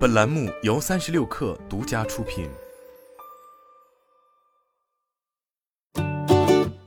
本栏目由三十六氪独家出品。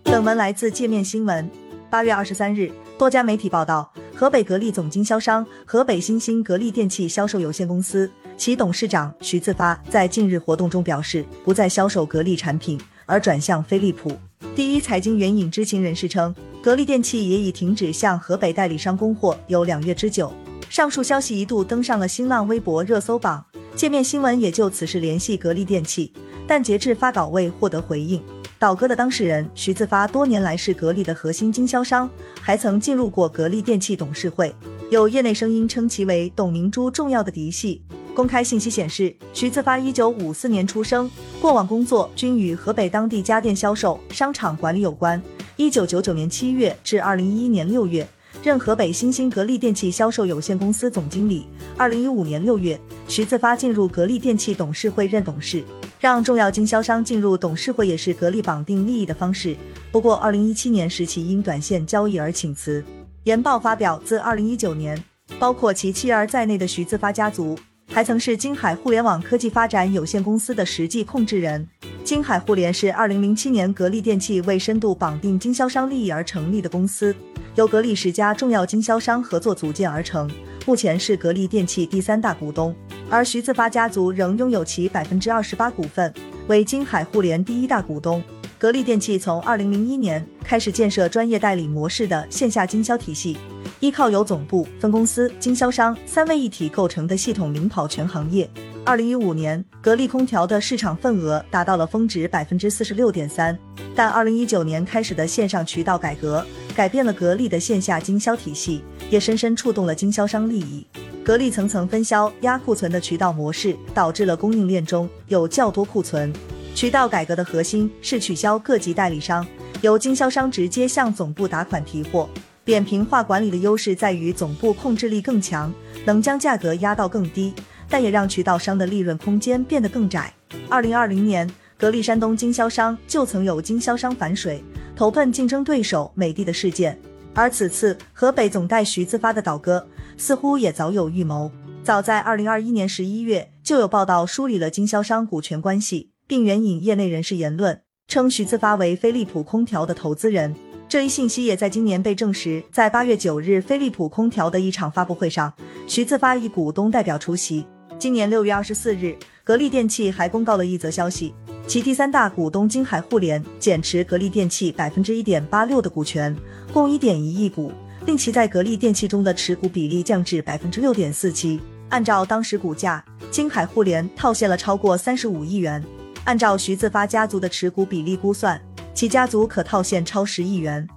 本文来自界面新闻。八月二十三日，多家媒体报道，河北格力总经销商河北新兴格力电器销售有限公司其董事长徐自发在近日活动中表示，不再销售格力产品，而转向飞利浦。第一财经援引知情人士称，格力电器也已停止向河北代理商供货有两月之久。上述消息一度登上了新浪微博热搜榜，界面新闻也就此事联系格力电器，但截至发稿未获得回应。倒戈的当事人徐自发多年来是格力的核心经销商，还曾进入过格力电器董事会，有业内声音称其为董明珠重要的嫡系。公开信息显示，徐自发一九五四年出生，过往工作均与河北当地家电销售、商场管理有关。一九九九年七月至二零一一年六月。任河北新兴格力电器销售有限公司总经理。二零一五年六月，徐自发进入格力电器董事会任董事。让重要经销商进入董事会也是格力绑定利益的方式。不过，二零一七年时其因短线交易而请辞。研报发表，自二零一九年，包括其妻儿在内的徐自发家族，还曾是金海互联网科技发展有限公司的实际控制人。金海互联是二零零七年格力电器为深度绑定经销商利益而成立的公司。由格力十家重要经销商合作组建而成，目前是格力电器第三大股东，而徐自发家族仍拥有其百分之二十八股份，为金海互联第一大股东。格力电器从二零零一年开始建设专业代理模式的线下经销体系，依靠由总部、分公司、经销商三位一体构成的系统领跑全行业。二零一五年，格力空调的市场份额达到了峰值百分之四十六点三，但二零一九年开始的线上渠道改革。改变了格力的线下经销体系，也深深触动了经销商利益。格力层层分销压库存的渠道模式，导致了供应链中有较多库存。渠道改革的核心是取消各级代理商，由经销商直接向总部打款提货。扁平化管理的优势在于总部控制力更强，能将价格压到更低，但也让渠道商的利润空间变得更窄。二零二零年，格力山东经销商就曾有经销商反水。投奔竞争对手美的的事件，而此次河北总代徐自发的倒戈，似乎也早有预谋。早在二零二一年十一月，就有报道梳理了经销商股权关系，并援引业内人士言论，称徐自发为飞利浦空调的投资人。这一信息也在今年被证实。在八月九日，飞利浦空调的一场发布会上，徐自发以股东代表出席。今年六月二十四日，格力电器还公告了一则消息。其第三大股东金海互联减持格力电器百分之一点八六的股权，共一点一亿股，令其在格力电器中的持股比例降至百分之六点四七。按照当时股价，金海互联套现了超过三十五亿元。按照徐自发家族的持股比例估算，其家族可套现超十亿元。